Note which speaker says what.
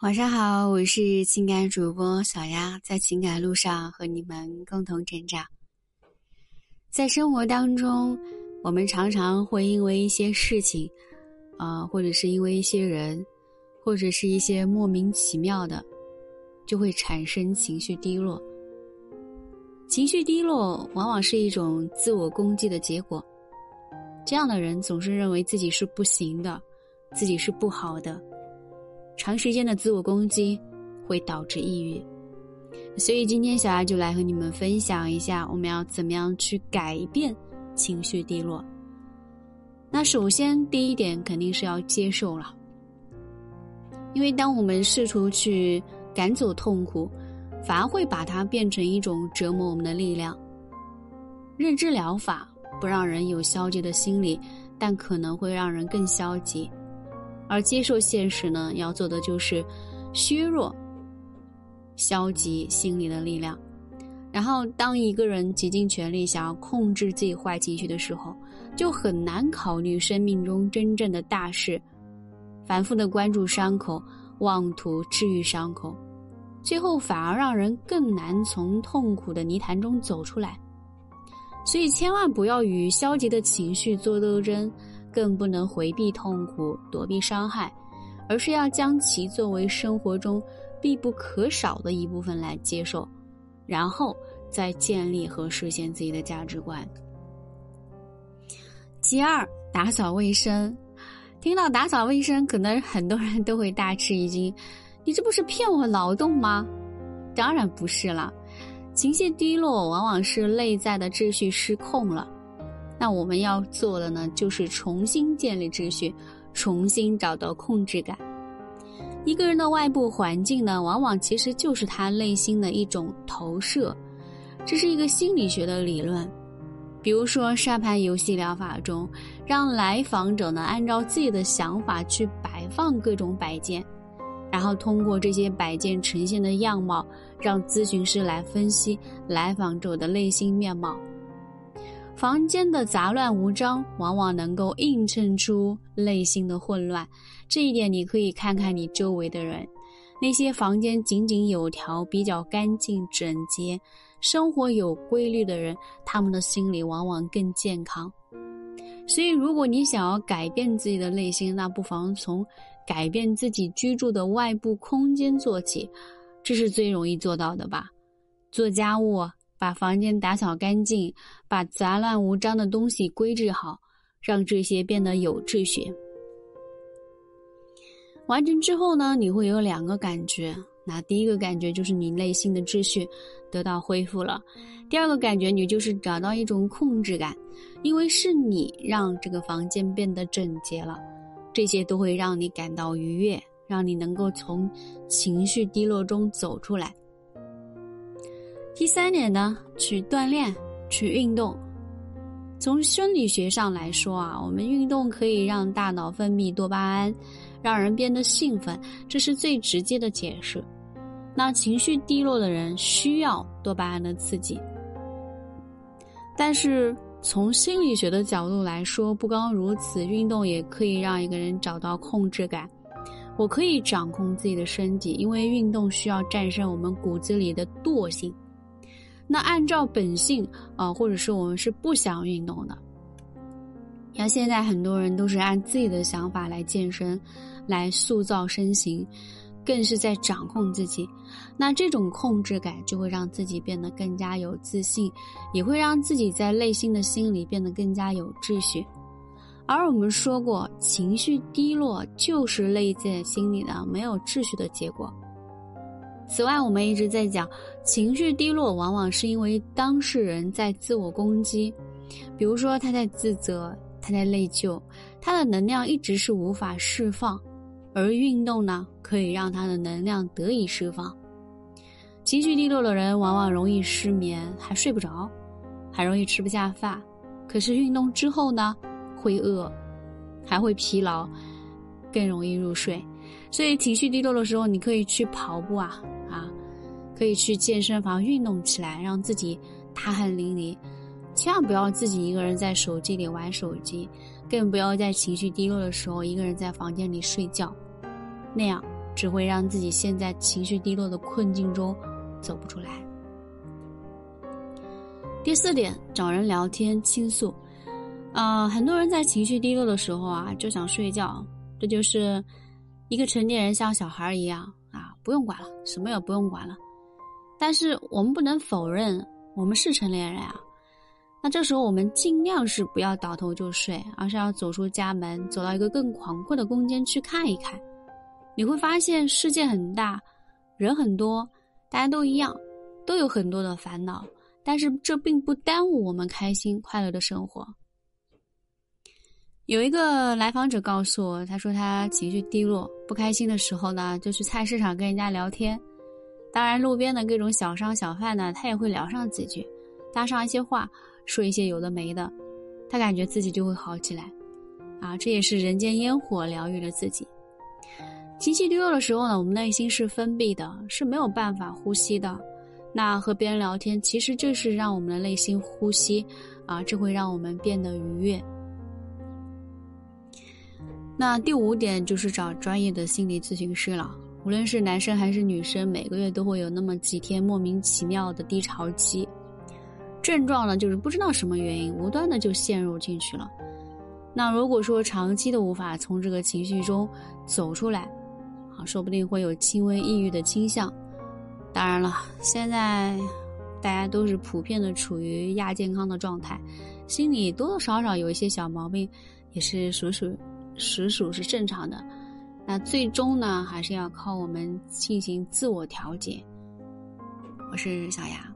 Speaker 1: 晚上好，我是情感主播小丫，在情感路上和你们共同成长。在生活当中，我们常常会因为一些事情，啊，或者是因为一些人，或者是一些莫名其妙的，就会产生情绪低落。情绪低落往往是一种自我攻击的结果。这样的人总是认为自己是不行的，自己是不好的。长时间的自我攻击会导致抑郁，所以今天小丫就来和你们分享一下，我们要怎么样去改变情绪低落。那首先第一点肯定是要接受了，因为当我们试图去赶走痛苦，反而会把它变成一种折磨我们的力量。认知疗法不让人有消极的心理，但可能会让人更消极。而接受现实呢，要做的就是削弱消极心理的力量。然后，当一个人竭尽全力想要控制自己坏情绪的时候，就很难考虑生命中真正的大事，反复的关注伤口，妄图治愈伤口，最后反而让人更难从痛苦的泥潭中走出来。所以，千万不要与消极的情绪做斗争。更不能回避痛苦、躲避伤害，而是要将其作为生活中必不可少的一部分来接受，然后再建立和实现自己的价值观。其二，打扫卫生。听到打扫卫生，可能很多人都会大吃一惊：“你这不是骗我劳动吗？”当然不是了，情绪低落往往是内在的秩序失控了。那我们要做的呢，就是重新建立秩序，重新找到控制感。一个人的外部环境呢，往往其实就是他内心的一种投射，这是一个心理学的理论。比如说沙盘游戏疗法中，让来访者呢按照自己的想法去摆放各种摆件，然后通过这些摆件呈现的样貌，让咨询师来分析来访者的内心面貌。房间的杂乱无章，往往能够映衬出内心的混乱。这一点，你可以看看你周围的人，那些房间井井有条、比较干净整洁、生活有规律的人，他们的心理往往更健康。所以，如果你想要改变自己的内心，那不妨从改变自己居住的外部空间做起，这是最容易做到的吧？做家务。把房间打扫干净，把杂乱无章的东西归置好，让这些变得有秩序。完成之后呢，你会有两个感觉。那第一个感觉就是你内心的秩序得到恢复了；第二个感觉，你就是找到一种控制感，因为是你让这个房间变得整洁了。这些都会让你感到愉悦，让你能够从情绪低落中走出来。第三点呢，去锻炼，去运动。从生理学上来说啊，我们运动可以让大脑分泌多巴胺，让人变得兴奋，这是最直接的解释。那情绪低落的人需要多巴胺的刺激。但是从心理学的角度来说，不光如此，运动也可以让一个人找到控制感。我可以掌控自己的身体，因为运动需要战胜我们骨子里的惰性。那按照本性啊，或者是我们是不想运动的。像现在很多人都是按自己的想法来健身，来塑造身形，更是在掌控自己。那这种控制感就会让自己变得更加有自信，也会让自己在内心的心里变得更加有秩序。而我们说过，情绪低落就是内在心理的没有秩序的结果。此外，我们一直在讲，情绪低落往往是因为当事人在自我攻击，比如说他在自责，他在内疚，他的能量一直是无法释放，而运动呢，可以让他的能量得以释放。情绪低落的人往往容易失眠，还睡不着，还容易吃不下饭，可是运动之后呢，会饿，还会疲劳，更容易入睡。所以情绪低落的时候，你可以去跑步啊。可以去健身房运动起来，让自己大汗淋漓。千万不要自己一个人在手机里玩手机，更不要在情绪低落的时候一个人在房间里睡觉，那样只会让自己陷在情绪低落的困境中走不出来。第四点，找人聊天倾诉。啊，很多人在情绪低落的时候啊，就想睡觉。这就是一个成年人像小孩一样啊，不用管了，什么也不用管了。但是我们不能否认，我们是成年人啊。那这时候我们尽量是不要倒头就睡，而是要走出家门，走到一个更广阔的空间去看一看。你会发现世界很大，人很多，大家都一样，都有很多的烦恼。但是这并不耽误我们开心快乐的生活。有一个来访者告诉我，他说他情绪低落、不开心的时候呢，就去菜市场跟人家聊天。当然，路边的各种小商小贩呢，他也会聊上几句，搭上一些话。说一些有的没的，他感觉自己就会好起来，啊，这也是人间烟火疗愈了自己。情绪低落的时候呢，我们内心是封闭的，是没有办法呼吸的。那和别人聊天，其实这是让我们的内心呼吸，啊，这会让我们变得愉悦。那第五点就是找专业的心理咨询师了。无论是男生还是女生，每个月都会有那么几天莫名其妙的低潮期。症状呢，就是不知道什么原因，无端的就陷入进去了。那如果说长期的无法从这个情绪中走出来，啊，说不定会有轻微抑郁的倾向。当然了，现在大家都是普遍的处于亚健康的状态，心里多多少少有一些小毛病，也是属属实属是正常的。那最终呢，还是要靠我们进行自我调节。我是小雅。